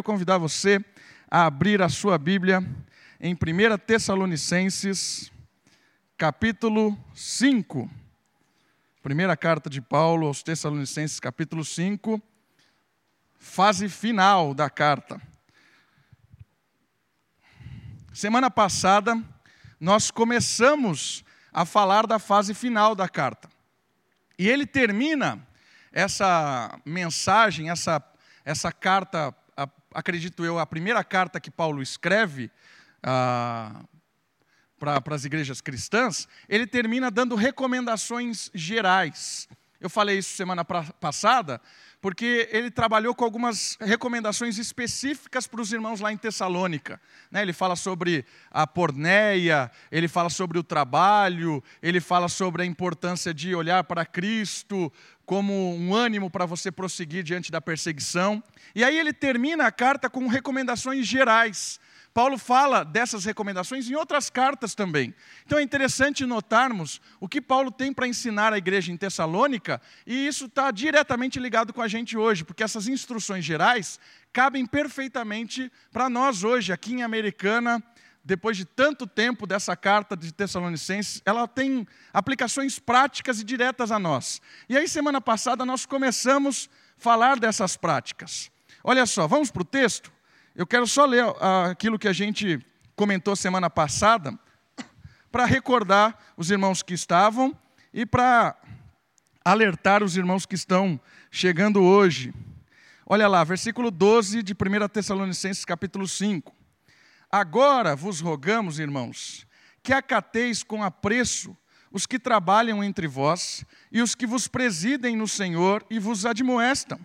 Vou convidar você a abrir a sua Bíblia em 1 Tessalonicenses, capítulo 5. Primeira carta de Paulo aos Tessalonicenses, capítulo 5, fase final da carta. Semana passada, nós começamos a falar da fase final da carta. E ele termina essa mensagem, essa, essa carta acredito eu, a primeira carta que Paulo escreve ah, para as igrejas cristãs, ele termina dando recomendações gerais. Eu falei isso semana pra, passada, porque ele trabalhou com algumas recomendações específicas para os irmãos lá em Tessalônica. Né? Ele fala sobre a porneia, ele fala sobre o trabalho, ele fala sobre a importância de olhar para Cristo como um ânimo para você prosseguir diante da perseguição. E aí ele termina a carta com recomendações gerais Paulo fala dessas recomendações em outras cartas também. Então é interessante notarmos o que Paulo tem para ensinar à igreja em Tessalônica, e isso está diretamente ligado com a gente hoje, porque essas instruções gerais cabem perfeitamente para nós hoje, aqui em Americana, depois de tanto tempo dessa carta de Tessalonicenses, ela tem aplicações práticas e diretas a nós. E aí, semana passada, nós começamos a falar dessas práticas. Olha só, vamos para o texto? Eu quero só ler ah, aquilo que a gente comentou semana passada, para recordar os irmãos que estavam e para alertar os irmãos que estão chegando hoje. Olha lá, versículo 12 de 1 Tessalonicenses, capítulo 5. Agora vos rogamos, irmãos, que acateis com apreço os que trabalham entre vós e os que vos presidem no Senhor e vos admoestam,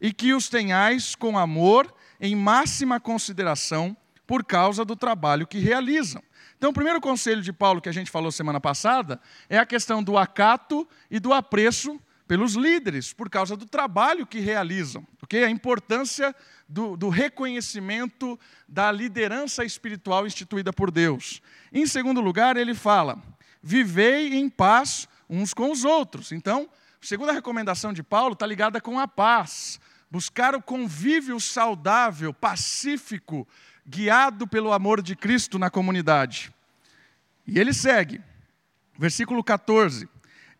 e que os tenhais com amor em máxima consideração por causa do trabalho que realizam. Então, o primeiro conselho de Paulo que a gente falou semana passada é a questão do acato e do apreço pelos líderes, por causa do trabalho que realizam, okay? a importância do, do reconhecimento da liderança espiritual instituída por Deus. Em segundo lugar, ele fala: vivei em paz uns com os outros. Então, a segunda recomendação de Paulo está ligada com a paz buscar o convívio saudável, pacífico, guiado pelo amor de Cristo na comunidade. E ele segue, versículo 14: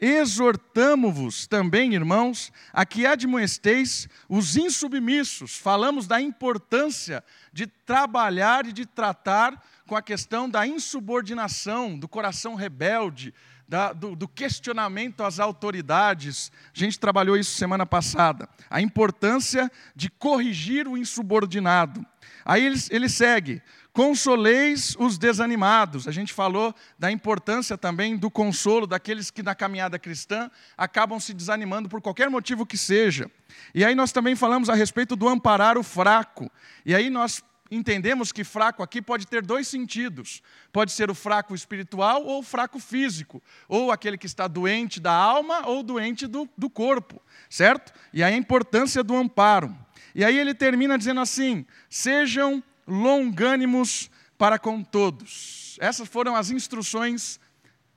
Exortamo-vos também, irmãos, a que admoesteis os insubmissos. Falamos da importância de trabalhar e de tratar com a questão da insubordinação, do coração rebelde, da, do, do, questionamento às autoridades. A gente trabalhou isso semana passada. A importância de corrigir o insubordinado. Aí ele, ele segue. Consoleis os desanimados. A gente falou da importância também do consolo daqueles que na caminhada cristã acabam se desanimando por qualquer motivo que seja. E aí nós também falamos a respeito do amparar o fraco. E aí nós entendemos que fraco aqui pode ter dois sentidos. Pode ser o fraco espiritual ou o fraco físico. Ou aquele que está doente da alma ou doente do, do corpo, certo? E aí a importância do amparo. E aí ele termina dizendo assim: sejam longânimos para com todos. Essas foram as instruções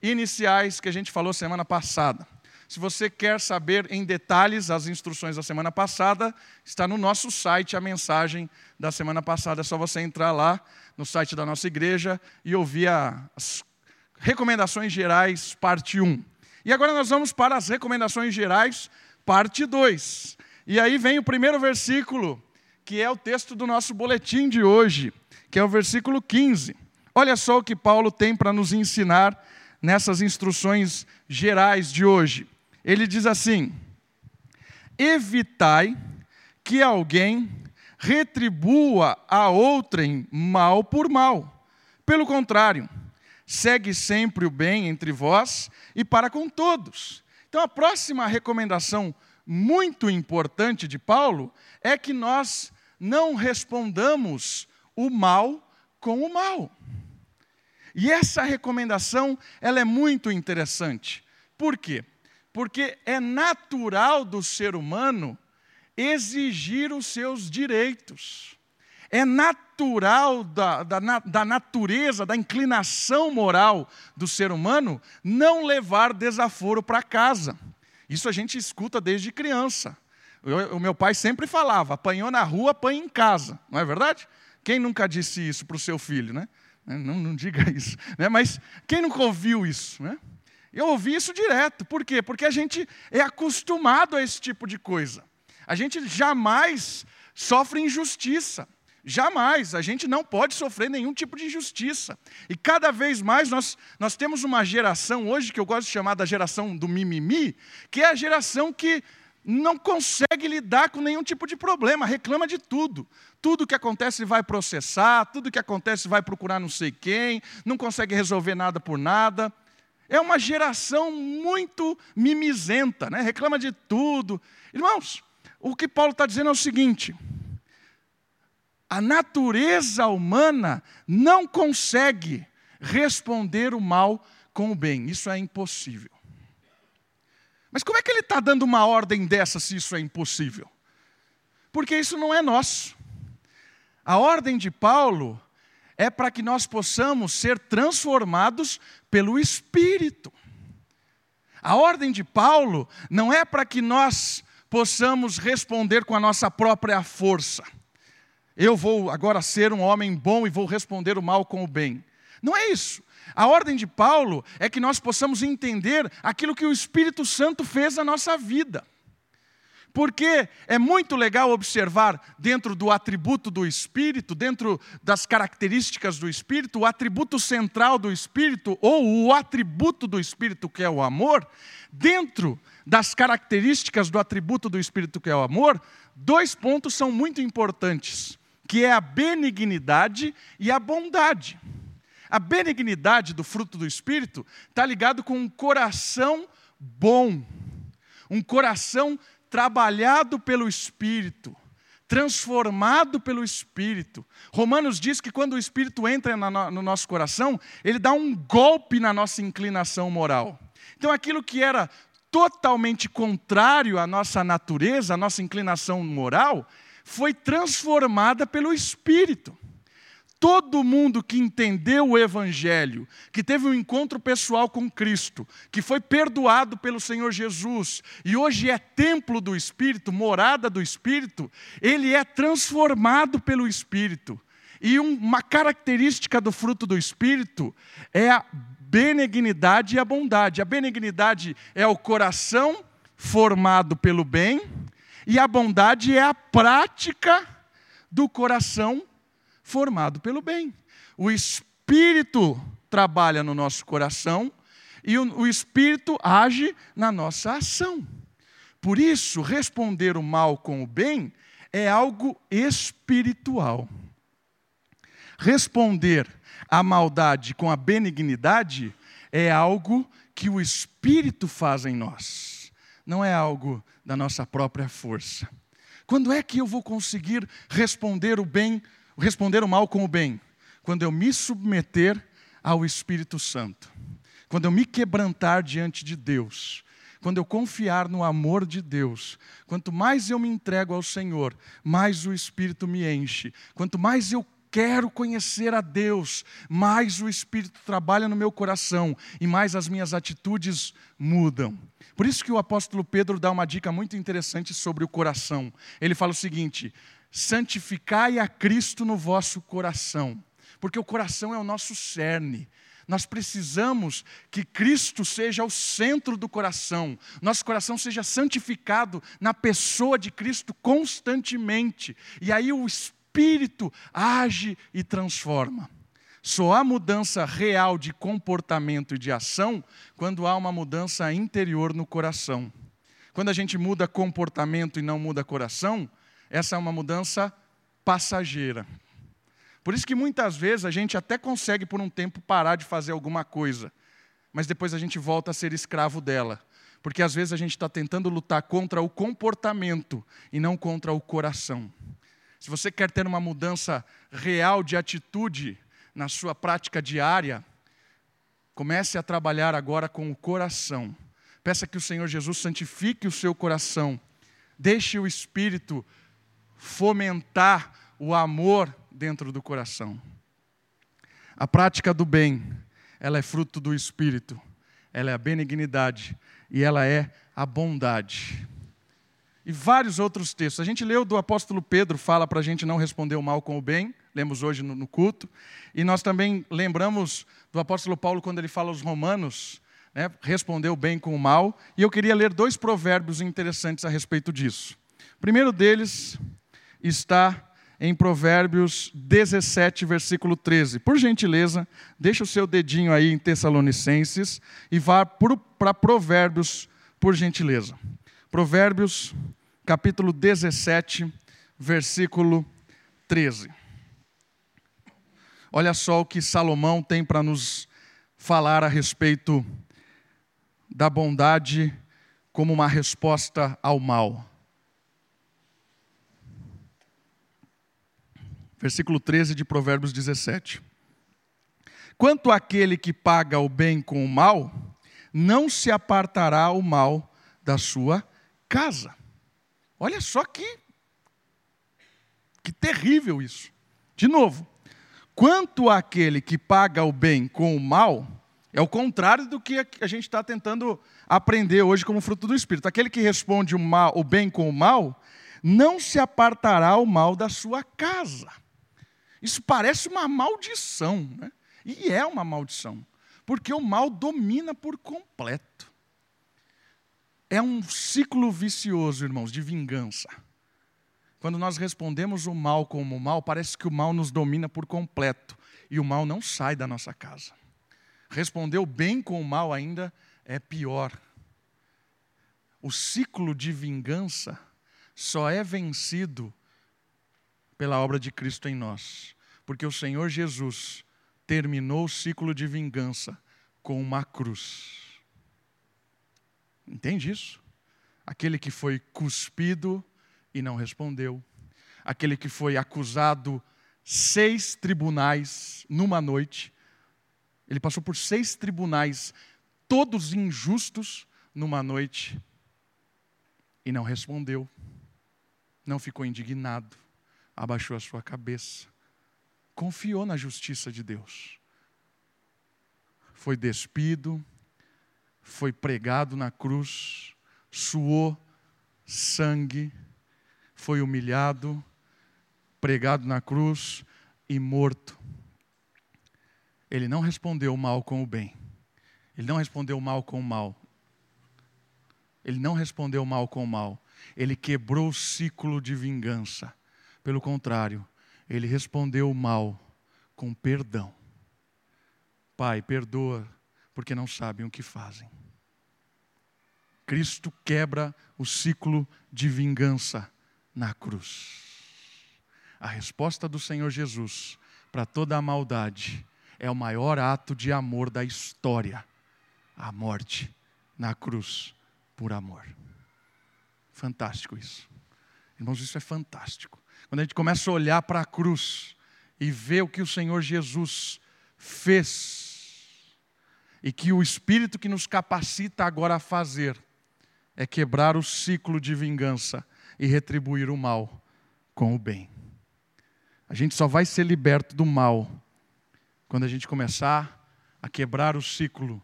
iniciais que a gente falou semana passada. Se você quer saber em detalhes as instruções da semana passada, está no nosso site a mensagem da semana passada. É só você entrar lá no site da nossa igreja e ouvir as recomendações gerais, parte 1. E agora nós vamos para as recomendações gerais, parte 2. E aí vem o primeiro versículo, que é o texto do nosso boletim de hoje, que é o versículo 15. Olha só o que Paulo tem para nos ensinar nessas instruções gerais de hoje ele diz assim: evitai que alguém retribua a outrem mal por mal. Pelo contrário, segue sempre o bem entre vós e para com todos. Então, a próxima recomendação muito importante de Paulo é que nós não respondamos o mal com o mal. E essa recomendação, ela é muito interessante. Por quê? porque é natural do ser humano exigir os seus direitos. É natural da, da, da, natureza, da inclinação moral do ser humano não levar desaforo para casa. Isso a gente escuta desde criança. O meu pai sempre falava: apanhou na rua, apanha em casa. Não é verdade? Quem nunca disse isso para o seu filho, né? Não, não diga isso. Né? Mas quem nunca ouviu isso? Né? Eu ouvi isso direto. Por quê? Porque a gente é acostumado a esse tipo de coisa. A gente jamais sofre injustiça. Jamais, a gente não pode sofrer nenhum tipo de injustiça. E cada vez mais nós, nós temos uma geração hoje, que eu gosto de chamar da geração do mimimi, que é a geração que não consegue lidar com nenhum tipo de problema, reclama de tudo. Tudo que acontece vai processar, tudo que acontece vai procurar não sei quem, não consegue resolver nada por nada. É uma geração muito mimizenta, né? reclama de tudo. Irmãos, o que Paulo está dizendo é o seguinte: a natureza humana não consegue responder o mal com o bem, isso é impossível. Mas como é que ele está dando uma ordem dessa se isso é impossível? Porque isso não é nosso. A ordem de Paulo é para que nós possamos ser transformados pelo Espírito. A ordem de Paulo não é para que nós possamos responder com a nossa própria força. Eu vou agora ser um homem bom e vou responder o mal com o bem. Não é isso. A ordem de Paulo é que nós possamos entender aquilo que o Espírito Santo fez na nossa vida. Porque é muito legal observar dentro do atributo do Espírito, dentro das características do Espírito, o atributo central do Espírito, ou o atributo do Espírito, que é o amor, dentro das características do atributo do Espírito, que é o amor, dois pontos são muito importantes, que é a benignidade e a bondade. A benignidade do fruto do Espírito está ligado com um coração bom, um coração trabalhado pelo Espírito, transformado pelo Espírito. Romanos diz que quando o Espírito entra no nosso coração, ele dá um golpe na nossa inclinação moral. Então aquilo que era totalmente contrário à nossa natureza, à nossa inclinação moral, foi transformada pelo Espírito. Todo mundo que entendeu o Evangelho, que teve um encontro pessoal com Cristo, que foi perdoado pelo Senhor Jesus e hoje é templo do Espírito, morada do Espírito, ele é transformado pelo Espírito. E uma característica do fruto do Espírito é a benignidade e a bondade. A benignidade é o coração formado pelo bem, e a bondade é a prática do coração formado pelo bem. O Espírito trabalha no nosso coração e o, o Espírito age na nossa ação. Por isso, responder o mal com o bem é algo espiritual. Responder a maldade com a benignidade é algo que o Espírito faz em nós, não é algo da nossa própria força. Quando é que eu vou conseguir responder o bem responder o mal com o bem? Quando eu me submeter ao Espírito Santo, quando eu me quebrantar diante de Deus, quando eu confiar no amor de Deus, quanto mais eu me entrego ao Senhor, mais o Espírito me enche, quanto mais eu quero conhecer a Deus, mais o Espírito trabalha no meu coração e mais as minhas atitudes mudam. Por isso que o apóstolo Pedro dá uma dica muito interessante sobre o coração. Ele fala o seguinte: santificai a Cristo no vosso coração, porque o coração é o nosso cerne. Nós precisamos que Cristo seja o centro do coração, nosso coração seja santificado na pessoa de Cristo constantemente, e aí o Espírito age e transforma. Só há mudança real de comportamento e de ação quando há uma mudança interior no coração. Quando a gente muda comportamento e não muda coração, essa é uma mudança passageira. Por isso que muitas vezes a gente até consegue por um tempo parar de fazer alguma coisa, mas depois a gente volta a ser escravo dela. Porque às vezes a gente está tentando lutar contra o comportamento e não contra o coração. Se você quer ter uma mudança real de atitude na sua prática diária, comece a trabalhar agora com o coração. Peça que o Senhor Jesus santifique o seu coração. Deixe o Espírito fomentar o amor dentro do coração. A prática do bem, ela é fruto do Espírito, ela é a benignidade e ela é a bondade. e vários outros textos. A gente leu do apóstolo Pedro, fala para a gente não responder o mal com o bem, lemos hoje no, culto. E nós também lembramos do apóstolo Paulo, quando ele fala aos romanos, né, responder o bem com o mal. E eu queria ler dois provérbios interessantes a respeito disso. O primeiro deles está em Provérbios 17, versículo 13. Por gentileza, deixa o seu dedinho aí em Tessalonicenses e vá para Provérbios, por gentileza. Provérbios capítulo 17, versículo 13. Olha só o que Salomão tem para nos falar a respeito da bondade como uma resposta ao mal. Versículo 13 de Provérbios 17. Quanto àquele que paga o bem com o mal, não se apartará o mal da sua casa. Olha só que, que terrível isso. De novo, quanto àquele que paga o bem com o mal, é o contrário do que a gente está tentando aprender hoje como fruto do Espírito. Aquele que responde o, mal, o bem com o mal, não se apartará o mal da sua casa. Isso parece uma maldição, né? e é uma maldição, porque o mal domina por completo. É um ciclo vicioso, irmãos, de vingança. Quando nós respondemos o mal como o mal, parece que o mal nos domina por completo e o mal não sai da nossa casa. Responder o bem com o mal ainda é pior. O ciclo de vingança só é vencido pela obra de Cristo em nós, porque o Senhor Jesus terminou o ciclo de vingança com uma cruz. Entende isso? Aquele que foi cuspido e não respondeu. Aquele que foi acusado seis tribunais numa noite. Ele passou por seis tribunais, todos injustos, numa noite. E não respondeu. Não ficou indignado. Abaixou a sua cabeça. Confiou na justiça de Deus. Foi despido foi pregado na cruz, suou sangue, foi humilhado, pregado na cruz e morto. Ele não respondeu o mal com o bem. Ele não respondeu o mal com o mal. Ele não respondeu o mal com o mal. Ele quebrou o ciclo de vingança. Pelo contrário, ele respondeu o mal com perdão. Pai, perdoa porque não sabem o que fazem. Cristo quebra o ciclo de vingança na cruz. A resposta do Senhor Jesus para toda a maldade é o maior ato de amor da história a morte na cruz por amor. Fantástico isso. Irmãos, isso é fantástico. Quando a gente começa a olhar para a cruz e ver o que o Senhor Jesus fez e que o Espírito que nos capacita agora a fazer é quebrar o ciclo de vingança e retribuir o mal com o bem. A gente só vai ser liberto do mal quando a gente começar a quebrar o ciclo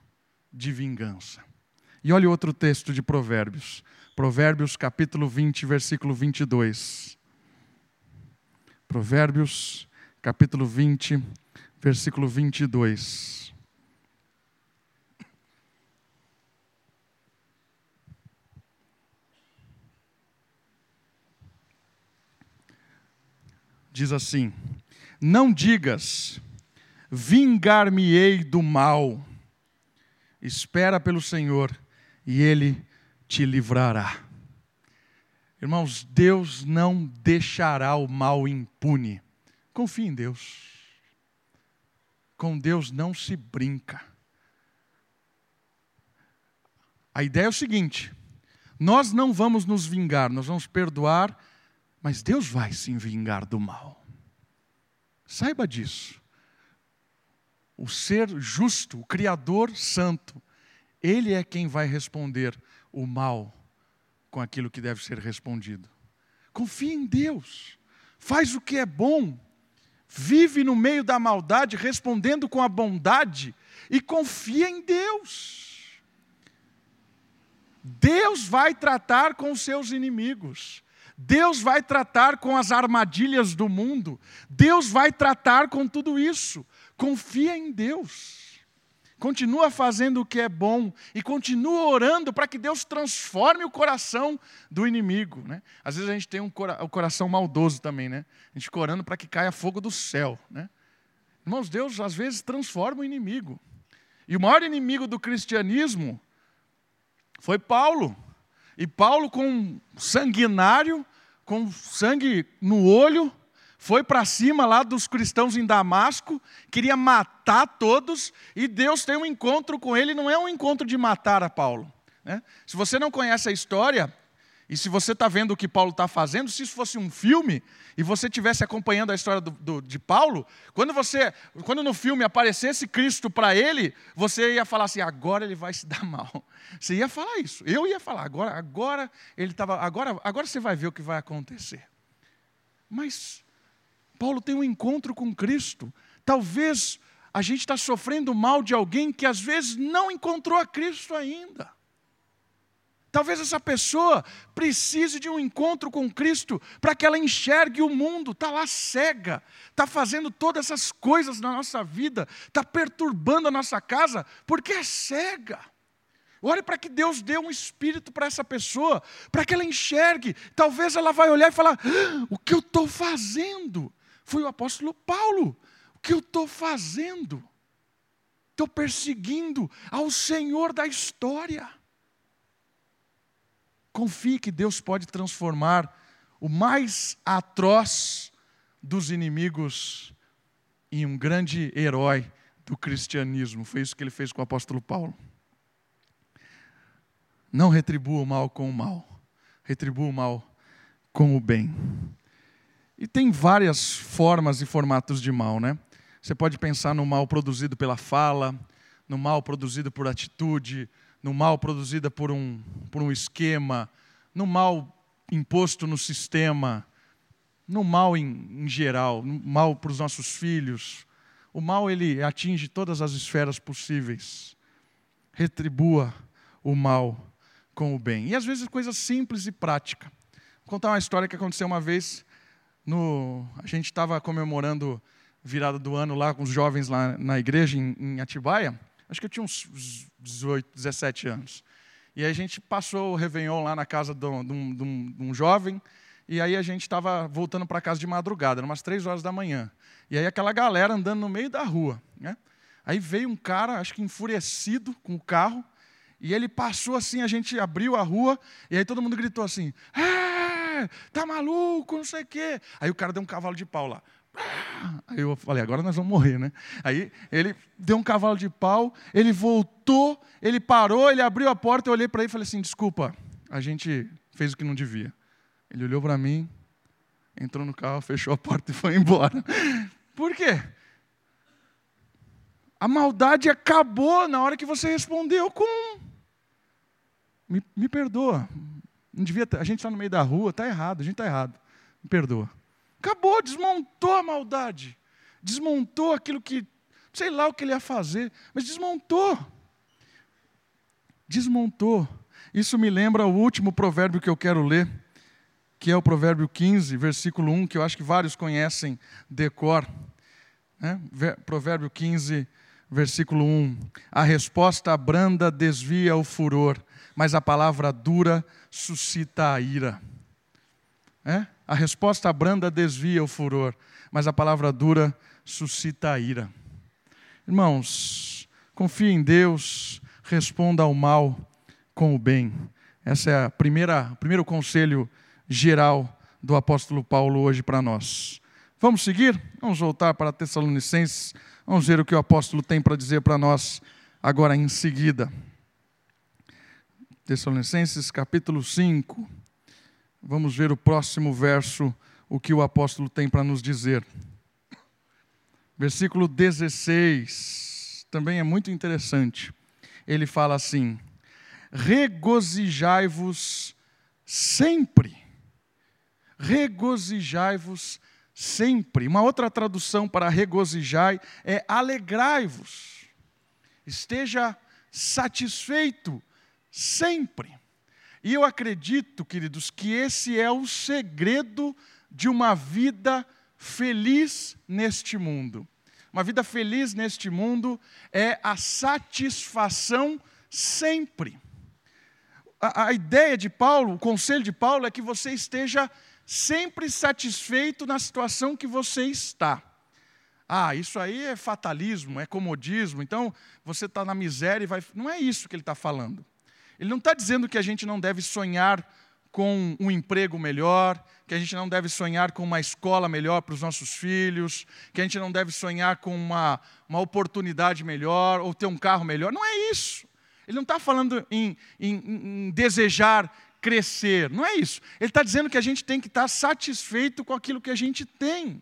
de vingança. E olha outro texto de Provérbios. Provérbios capítulo 20, versículo 22. Provérbios capítulo 20, versículo 22. diz assim: Não digas, vingar-me-ei do mal. Espera pelo Senhor e ele te livrará. Irmãos, Deus não deixará o mal impune. Confie em Deus. Com Deus não se brinca. A ideia é o seguinte: nós não vamos nos vingar, nós vamos perdoar mas Deus vai se vingar do mal. Saiba disso. O ser justo, o Criador santo, Ele é quem vai responder o mal com aquilo que deve ser respondido. Confie em Deus, faz o que é bom, vive no meio da maldade, respondendo com a bondade, e confia em Deus. Deus vai tratar com os seus inimigos. Deus vai tratar com as armadilhas do mundo. Deus vai tratar com tudo isso. Confia em Deus. Continua fazendo o que é bom e continua orando para que Deus transforme o coração do inimigo. Né? Às vezes a gente tem um cora o coração maldoso também, né? A gente fica orando para que caia fogo do céu. Né? Irmãos, Deus às vezes transforma o inimigo. E o maior inimigo do cristianismo foi Paulo. E Paulo, com sanguinário, com sangue no olho, foi para cima lá dos cristãos em Damasco, queria matar todos, e Deus tem um encontro com ele, não é um encontro de matar a Paulo. Né? Se você não conhece a história, e se você está vendo o que Paulo está fazendo, se isso fosse um filme e você estivesse acompanhando a história do, do, de Paulo, quando você, quando no filme aparecesse Cristo para ele, você ia falar assim: agora ele vai se dar mal. Você ia falar isso. Eu ia falar. Agora, agora ele estava. Agora, agora você vai ver o que vai acontecer. Mas Paulo tem um encontro com Cristo. Talvez a gente está sofrendo mal de alguém que às vezes não encontrou a Cristo ainda. Talvez essa pessoa precise de um encontro com Cristo para que ela enxergue o mundo, está lá cega, está fazendo todas essas coisas na nossa vida, está perturbando a nossa casa, porque é cega. Olhe para que Deus dê um espírito para essa pessoa, para que ela enxergue. Talvez ela vai olhar e falar: ah, o que eu estou fazendo? Foi o apóstolo Paulo. O que eu estou fazendo? Estou perseguindo ao Senhor da história. Confie que Deus pode transformar o mais atroz dos inimigos em um grande herói do cristianismo. Foi isso que ele fez com o apóstolo Paulo. Não retribua o mal com o mal, retribua o mal com o bem. E tem várias formas e formatos de mal, né? Você pode pensar no mal produzido pela fala, no mal produzido por atitude, no mal produzida por um, por um esquema, no mal imposto no sistema, no mal em, em geral, no mal para os nossos filhos. O mal ele atinge todas as esferas possíveis. Retribua o mal com o bem. E às vezes coisas simples e práticas. Vou contar uma história que aconteceu uma vez. No, a gente estava comemorando virada do ano lá com os jovens lá na igreja em, em Atibaia. Acho que eu tinha uns 18, 17 anos. E a gente passou o Réveillon lá na casa de um, de um, de um jovem, e aí a gente estava voltando para casa de madrugada, eram umas três horas da manhã. E aí aquela galera andando no meio da rua. Né? Aí veio um cara, acho que enfurecido com o carro, e ele passou assim, a gente abriu a rua, e aí todo mundo gritou assim: É, tá maluco, não sei o quê. Aí o cara deu um cavalo de pau lá. Aí eu falei, agora nós vamos morrer, né? Aí ele deu um cavalo de pau, ele voltou, ele parou, ele abriu a porta, eu olhei para ele e falei assim: desculpa, a gente fez o que não devia. Ele olhou para mim, entrou no carro, fechou a porta e foi embora. Por quê? A maldade acabou na hora que você respondeu com. Me, me perdoa. Não devia a gente está no meio da rua, está errado, a gente está errado. Me perdoa. Acabou, desmontou a maldade. Desmontou aquilo que, sei lá o que ele ia fazer, mas desmontou. Desmontou. Isso me lembra o último provérbio que eu quero ler, que é o provérbio 15, versículo 1, que eu acho que vários conhecem decor. Né? Provérbio 15, versículo 1. A resposta branda desvia o furor, mas a palavra dura suscita a ira. É? A resposta branda desvia o furor, mas a palavra dura suscita a ira. Irmãos, confie em Deus, responda ao mal com o bem. Esse é a primeira, o primeiro conselho geral do apóstolo Paulo hoje para nós. Vamos seguir? Vamos voltar para Tessalonicenses. Vamos ver o que o apóstolo tem para dizer para nós agora em seguida. Tessalonicenses capítulo 5. Vamos ver o próximo verso, o que o apóstolo tem para nos dizer. Versículo 16, também é muito interessante. Ele fala assim: regozijai-vos sempre. Regozijai-vos sempre. Uma outra tradução para regozijai é alegrai-vos. Esteja satisfeito sempre. E eu acredito, queridos, que esse é o segredo de uma vida feliz neste mundo. Uma vida feliz neste mundo é a satisfação sempre. A, a, ideia de Paulo, o conselho de Paulo é que você esteja sempre satisfeito na situação que você está. Ah, isso aí é fatalismo, é comodismo, então você está na miséria e vai. Não é isso que ele está falando. Ele não está dizendo que a gente não deve sonhar com um emprego melhor, que a gente não deve sonhar com uma escola melhor para os nossos filhos, que a gente não deve sonhar com uma, uma oportunidade melhor ou ter um carro melhor. Não é isso. Ele não está falando em, em, em, desejar crescer, não é isso. Ele está dizendo que a gente tem que estar satisfeito com aquilo que a gente tem.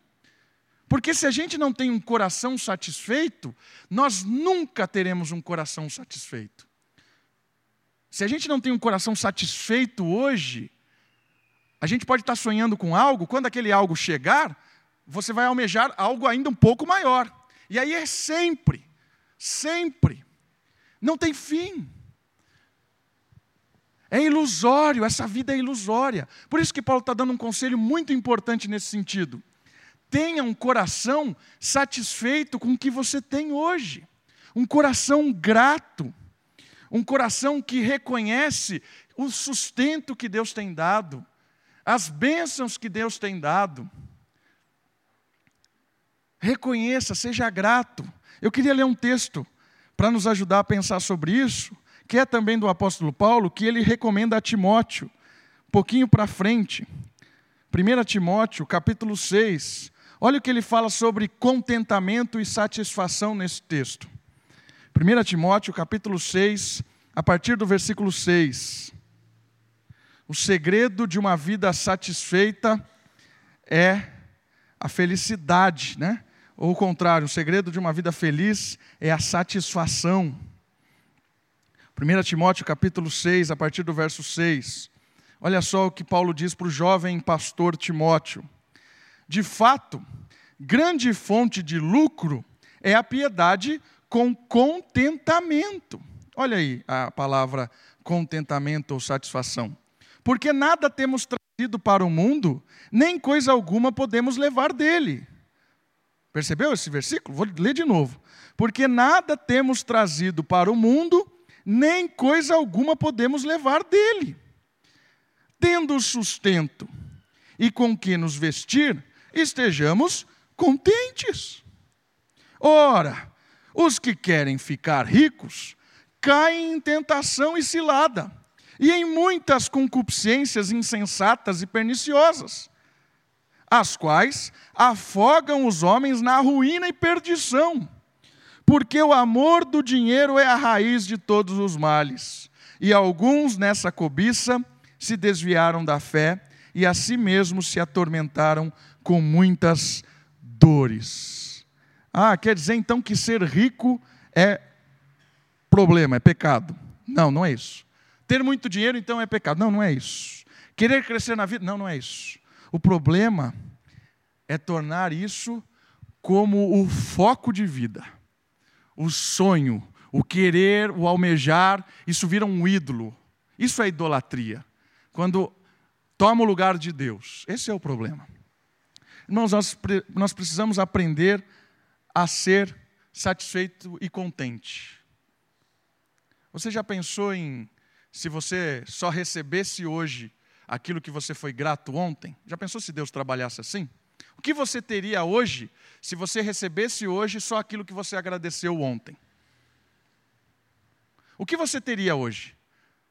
Porque se a gente não tem um coração satisfeito, nós nunca teremos um coração satisfeito. Se a gente não tem um coração satisfeito hoje, a gente pode estar sonhando com algo, quando aquele algo chegar, você vai almejar algo ainda um pouco maior. E aí é sempre, sempre. Não tem fim. É ilusório, essa vida é ilusória. Por isso que Paulo está dando um conselho muito importante nesse sentido. Tenha um coração satisfeito com o que você tem hoje, um coração grato, um coração que reconhece o sustento que Deus tem dado, as bênçãos que Deus tem dado. Reconheça, seja grato. Eu queria ler um texto para nos ajudar a pensar sobre isso, que é também do apóstolo Paulo, que ele recomenda a Timóteo, um pouquinho para frente. 1 Timóteo, capítulo 6, Olha o que ele fala sobre contentamento e satisfação nesse texto. 1 Timóteo, capítulo 6, a partir do versículo 6. O segredo de uma vida satisfeita é a felicidade, né? Ou o contrário, o segredo de uma vida feliz é a satisfação. 1 Timóteo capítulo 6, a partir do verso 6. Olha só o que Paulo diz para o jovem pastor Timóteo. De fato, grande fonte de lucro é a piedade com contentamento. Olha aí a palavra contentamento ou satisfação. Porque nada temos trazido para o mundo, nem coisa alguma podemos levar dele. Percebeu esse versículo? Vou ler de novo. Porque nada temos trazido para o mundo, nem coisa alguma podemos levar dele. Tendo sustento e com que nos vestir, estejamos contentes. Ora, os que querem ficar ricos caem em tentação e cilada, e em muitas concupiscências insensatas e perniciosas, as quais afogam os homens na ruína e perdição, porque o amor do dinheiro é a raiz de todos os males, e alguns nessa cobiça se desviaram da fé e a si mesmos se atormentaram com muitas dores. Ah, quer dizer então que ser rico é problema, é pecado. Não, não é isso. Ter muito dinheiro então é pecado. Não, não é isso. Querer crescer na vida, não, não é isso. O problema é tornar isso como o foco de vida. O sonho, o querer, o almejar, isso vira um ídolo. Isso é idolatria. Quando toma o lugar de Deus. Esse é o problema. Irmãos, nós, nós precisamos aprender a ser satisfeito e contente. Você já pensou em se você só recebesse hoje aquilo que você foi grato ontem? Já pensou se Deus trabalhasse assim? O que você teria hoje se você recebesse hoje só aquilo que você agradeceu ontem? O que você teria hoje?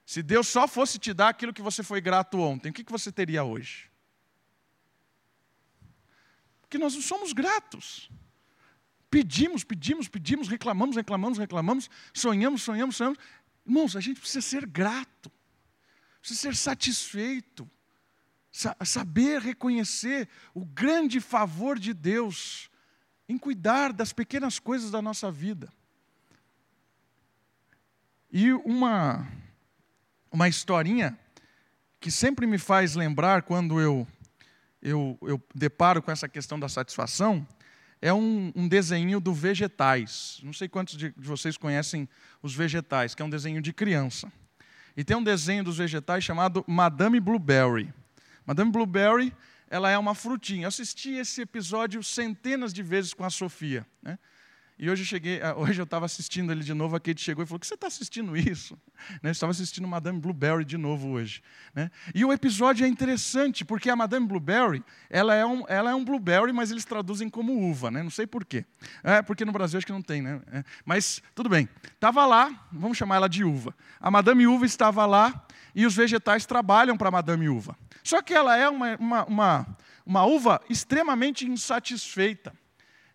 Se Deus só fosse te dar aquilo que você foi grato ontem, o que você teria hoje? que nós não somos gratos. Pedimos, pedimos, pedimos, reclamamos, reclamamos, reclamamos, sonhamos, sonhamos, sonhamos. Irmãos, a gente precisa ser grato, precisa ser satisfeito, saber reconhecer o grande favor de Deus em cuidar das pequenas coisas da nossa vida. E uma, uma historinha que sempre me faz lembrar quando eu eu, eu deparo com essa questão da satisfação é um, um desenho do Vegetais. Não sei quantos de, de vocês conhecem os Vegetais, que é um desenho de criança. E tem um desenho dos vegetais chamado Madame Blueberry. Madame Blueberry, ela é uma frutinha. Eu assisti esse episódio centenas de vezes com a Sofia. Né? E hoje eu cheguei, ah, hoje eu estava assistindo ele de novo, a Kate chegou e falou: que você está assistindo isso? Né? Estava assistindo Madame Blueberry de novo hoje. Né? E o episódio é interessante, porque a Madame Blueberry, ela é um, ela é um blueberry, mas eles traduzem como uva, né? não sei porquê. É, porque no Brasil acho que não tem, né? É, mas tudo bem. Estava lá, vamos chamar ela de uva. A Madame Uva estava lá e os vegetais trabalham para a Madame Uva. Só que ela é uma, uma, uma, uma uva extremamente insatisfeita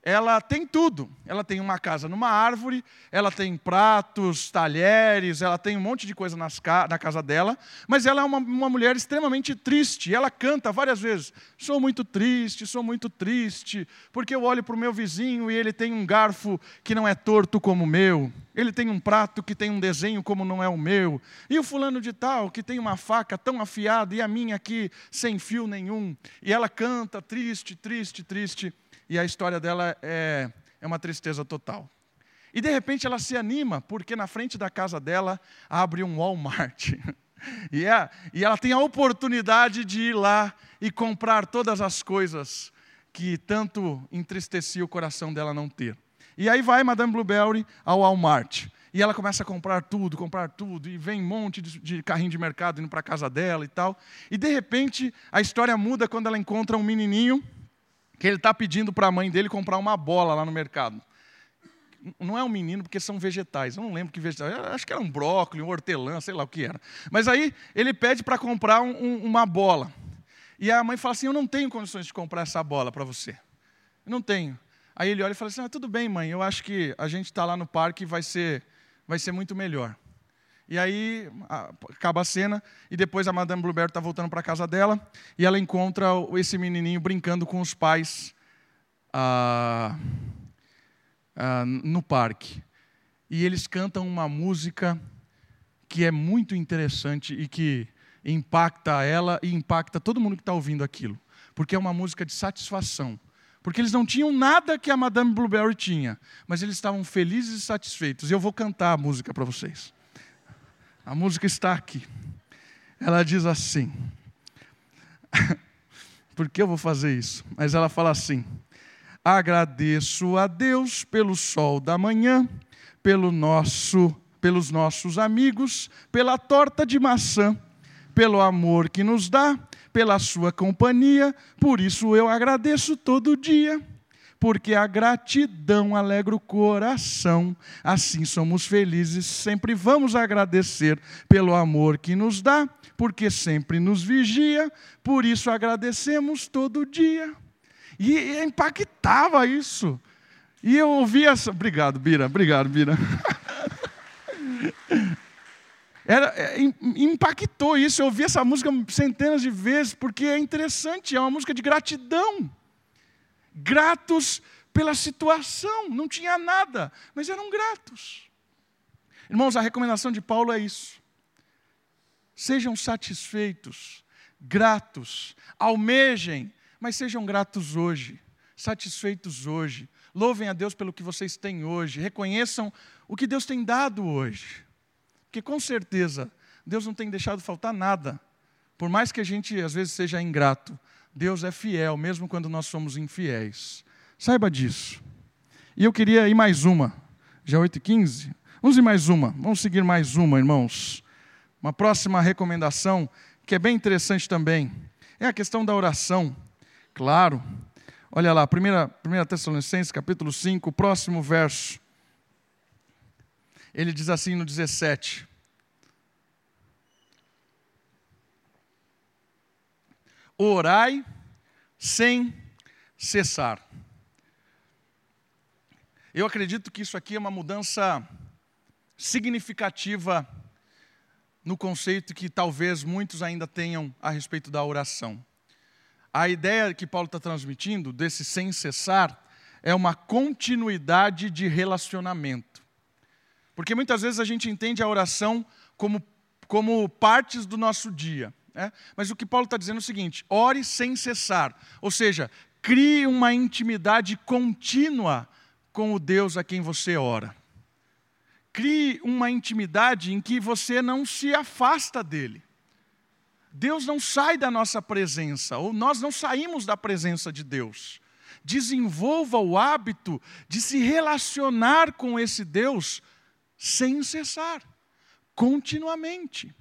ela tem tudo. Ela tem uma casa numa árvore, ela tem pratos, talheres, ela tem um monte de coisa nas, na casa dela, mas ela é uma, uma mulher extremamente triste. Ela canta várias vezes: Sou muito triste, sou muito triste, porque eu olho para o meu vizinho e ele tem um garfo que não é torto como o meu. Ele tem um prato que tem um desenho como não é o meu. E o fulano de tal que tem uma faca tão afiada e a minha aqui sem fio nenhum. E ela canta triste, triste, triste e a história dela é, é uma tristeza total. E de repente ela se anima, porque na frente da casa dela abre um Walmart. E, é, e ela tem a oportunidade de ir lá e comprar todas as coisas que tanto entristecia o coração dela não ter. E aí vai Madame Blueberry ao Walmart. E ela começa a comprar tudo, comprar tudo, e vem um monte de, de carrinho de mercado indo para a casa dela e tal. E de repente a história muda quando ela encontra um menininho que ele está pedindo para a mãe dele comprar uma bola lá no mercado. Não é um menino, porque são vegetais. Eu não lembro que vegetais. Acho que era um brócolis, um hortelã, sei lá o que era. Mas aí ele pede para comprar um, um, uma bola. E a mãe fala assim: Eu não tenho condições de comprar essa bola para você. Eu não tenho. Aí ele olha e fala assim: ah, Tudo bem, mãe, eu acho que a gente está lá no parque e vai ser, vai ser muito melhor. E aí acaba a cena e depois a Madame Blueberry está voltando para casa dela e ela encontra esse menininho brincando com os pais ah, ah, no parque. E eles cantam uma música que é muito interessante e que impacta ela e impacta todo mundo que está ouvindo aquilo. Porque é uma música de satisfação. Porque eles não tinham nada que a Madame Blueberry tinha, mas eles estavam felizes e satisfeitos. E eu vou cantar a música para vocês. A música está aqui. Ela diz assim. Por que eu vou fazer isso? Mas ela fala assim: Agradeço a Deus pelo sol da manhã, pelo nosso, pelos nossos amigos, pela torta de maçã, pelo amor que nos dá, pela sua companhia, por isso eu agradeço todo dia porque a gratidão alegra o coração. Assim somos felizes, sempre vamos agradecer pelo amor que nos dá, porque sempre nos vigia, por isso agradecemos todo dia. E impactava isso. E eu ouvia essa. Obrigado, Bira, obrigado, Bira. Era, é, impactou isso, eu ouvi essa música centenas de vezes, porque é interessante, é uma música de gratidão gratos pela situação, não tinha nada, mas eram gratos. Irmãos, a recomendação de Paulo é isso. Sejam satisfeitos, gratos, almejem, mas sejam gratos hoje, satisfeitos hoje. Louvem a Deus pelo que vocês têm hoje, reconheçam o que Deus tem dado hoje. Porque com certeza, Deus não tem deixado faltar nada. Por mais que a gente às vezes seja ingrato, Deus é fiel, mesmo quando nós somos infiéis. Saiba disso. E eu queria ir mais uma. Já 8h15? Vamos ir mais uma. Vamos seguir mais uma, irmãos. Uma próxima recomendação, que é bem interessante também, é a questão da oração. Claro. Olha lá, 1, 1 Tessalonicenses, capítulo 5, próximo verso. Ele diz assim no 17. Orai sem cessar. Eu acredito que isso aqui é uma mudança significativa no conceito que talvez muitos ainda tenham a respeito da oração. A ideia que Paulo está transmitindo, desse sem cessar, é uma continuidade de relacionamento. Porque muitas vezes a gente entende a oração como, como partes do nosso dia. É? Mas o que Paulo está dizendo é o seguinte: ore sem cessar, ou seja, crie uma intimidade contínua com o Deus a quem você ora. crie uma intimidade em que você não se afasta dele. Deus não sai da nossa presença, ou nós não saímos da presença de Deus. Desenvolva o hábito de se relacionar com esse Deus sem cessar, continuamente.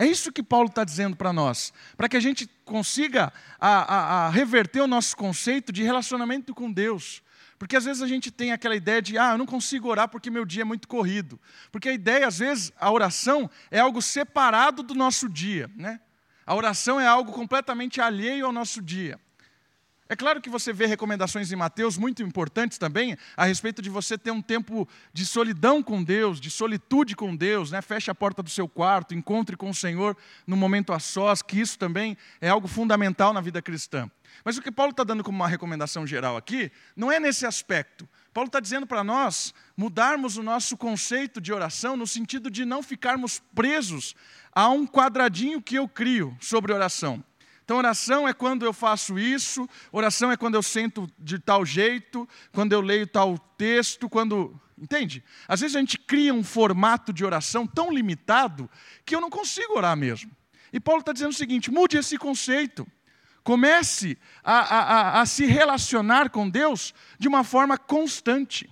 É isso que Paulo está dizendo para nós, para que a gente consiga a, a, a reverter o nosso conceito de relacionamento com Deus. Porque às vezes a gente tem aquela ideia de, ah, eu não consigo orar porque meu dia é muito corrido. Porque a ideia, às vezes, a oração é algo separado do nosso dia. Né? A oração é algo completamente alheio ao nosso dia. É claro que você vê recomendações em Mateus muito importantes também a respeito de você ter um tempo de solidão com Deus, de solitude com Deus, né? feche a porta do seu quarto, encontre com o Senhor no momento a sós, que isso também é algo fundamental na vida cristã. Mas o que Paulo está dando como uma recomendação geral aqui, não é nesse aspecto. Paulo está dizendo para nós mudarmos o nosso conceito de oração no sentido de não ficarmos presos a um quadradinho que eu crio sobre oração. Então, oração é quando eu faço isso, oração é quando eu sento de tal jeito, quando eu leio tal texto, quando. Entende? Às vezes a gente cria um formato de oração tão limitado que eu não consigo orar mesmo. E Paulo está dizendo o seguinte: mude esse conceito. Comece a, a, a, a se relacionar com Deus de uma forma constante.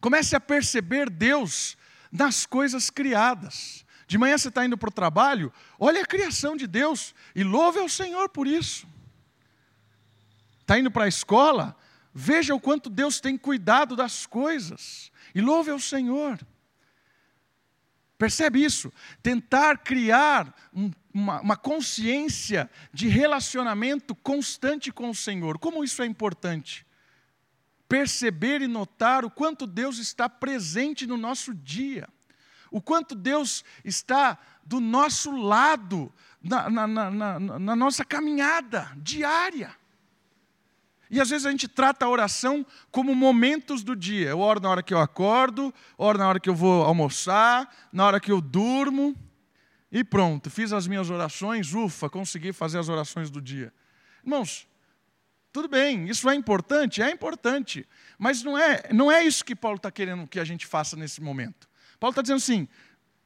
Comece a perceber Deus nas coisas criadas. De manhã você está indo para o trabalho, olha a criação de Deus e louve ao Senhor por isso. Está indo para a escola, veja o quanto Deus tem cuidado das coisas e louve ao Senhor. Percebe isso? Tentar criar um, uma, uma consciência de relacionamento constante com o Senhor. Como isso é importante? Perceber e notar o quanto Deus está presente no nosso dia o quanto Deus está do nosso lado na, na, na, na, nossa caminhada diária. E às vezes a gente trata a oração como momentos do dia. Eu oro na hora que eu acordo, oro na hora que eu vou almoçar, na hora que eu durmo, e pronto, fiz as minhas orações, ufa, consegui fazer as orações do dia. Irmãos, tudo bem, isso é importante? É importante. Mas não é, não é isso que Paulo está querendo que a gente faça nesse momento. Paulo está dizendo assim: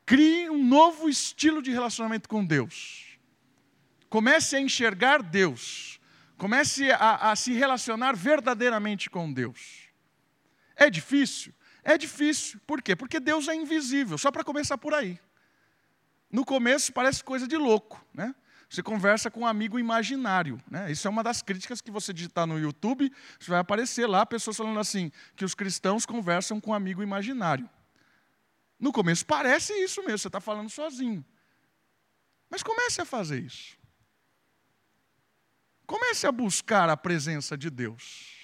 crie um novo estilo de relacionamento com Deus. Comece a enxergar Deus. Comece a, a se relacionar verdadeiramente com Deus. É difícil? É difícil. Por quê? Porque Deus é invisível, só para começar por aí. No começo parece coisa de louco, né? Você conversa com um amigo imaginário. Né? Isso é uma das críticas que você digitar no YouTube, vai aparecer lá pessoas falando assim, que os cristãos conversam com um amigo imaginário. No começo parece isso mesmo, você está falando sozinho. Mas comece a fazer isso. Comece a buscar a presença de Deus.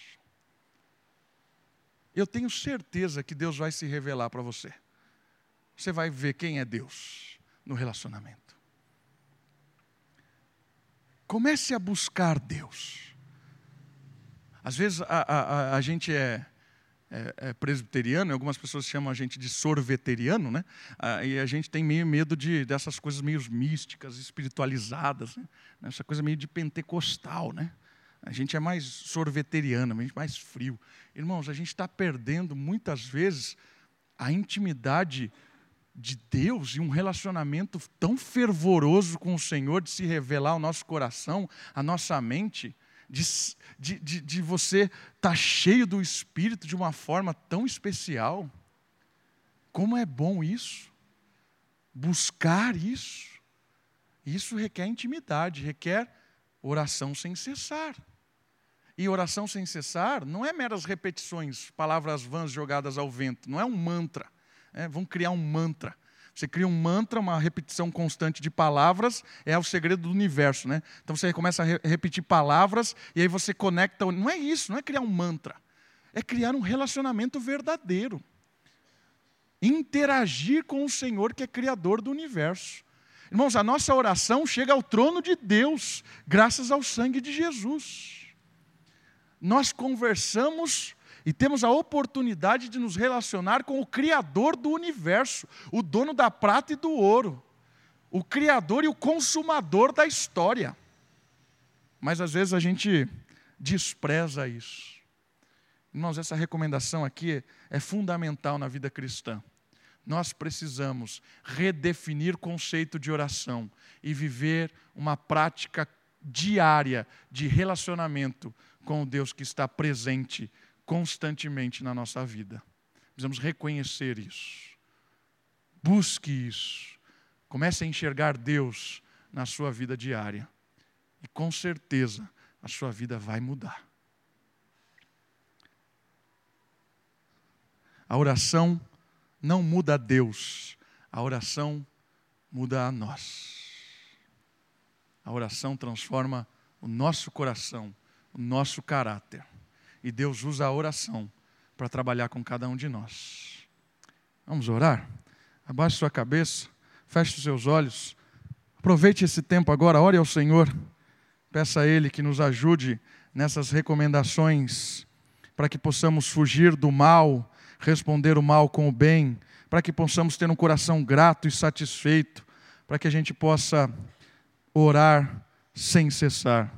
Eu tenho certeza que Deus vai se revelar para você. Você vai ver quem é Deus no relacionamento. Comece a buscar Deus. Às vezes a, a, a, a gente é é, é, presbiteriano, algumas pessoas chamam a gente de sorveteriano, né? Ah, e a gente tem meio medo de, dessas coisas meio místicas, espiritualizadas, né? essa coisa meio de pentecostal, né? A gente é mais sorveteriano, a gente é mais frio. Irmãos, a gente está perdendo muitas vezes a intimidade de Deus e um relacionamento tão fervoroso com o Senhor, de se revelar ao nosso coração, à nossa mente, de, de, de, de você estar tá cheio do Espírito de uma forma tão especial. Como é bom isso? Buscar isso. Isso requer intimidade, requer oração sem cessar. E oração sem cessar não é meras repetições, palavras vãs jogadas ao vento, não é um mantra. É, vão criar um mantra. Você cria um mantra, uma repetição constante de palavras, é o segredo do universo, né? Então você começa a re repetir palavras e aí você conecta. Não é isso, não é criar um mantra. É criar um relacionamento verdadeiro. Interagir com o Senhor que é criador do universo. Irmãos, a nossa oração chega ao trono de Deus, graças ao sangue de Jesus. Nós conversamos e temos a oportunidade de nos relacionar com o Criador do universo, o dono da prata e do ouro, o Criador e o consumador da história. Mas às vezes a gente despreza isso. Irmãos, essa recomendação aqui é fundamental na vida cristã. nós precisamos redefinir conceito de oração e viver uma prática diária de relacionamento com o Deus que está presente constantemente na nossa vida. Precisamos reconhecer isso. Busque isso. Comece a enxergar Deus na sua vida diária. E com certeza a sua vida vai mudar. A oração não muda a Deus, a oração muda a nós. A oração transforma o nosso coração, o nosso caráter. E Deus usa a oração para trabalhar com cada um de nós. Vamos orar? Abaixe sua cabeça, feche os seus olhos. Aproveite esse tempo agora, ore ao Senhor. Peça a Ele que nos ajude nessas recomendações para que possamos fugir do mal responder o mal com o bem, para que possamos ter um coração grato e satisfeito, para que a gente possa orar sem cessar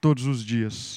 todos os dias.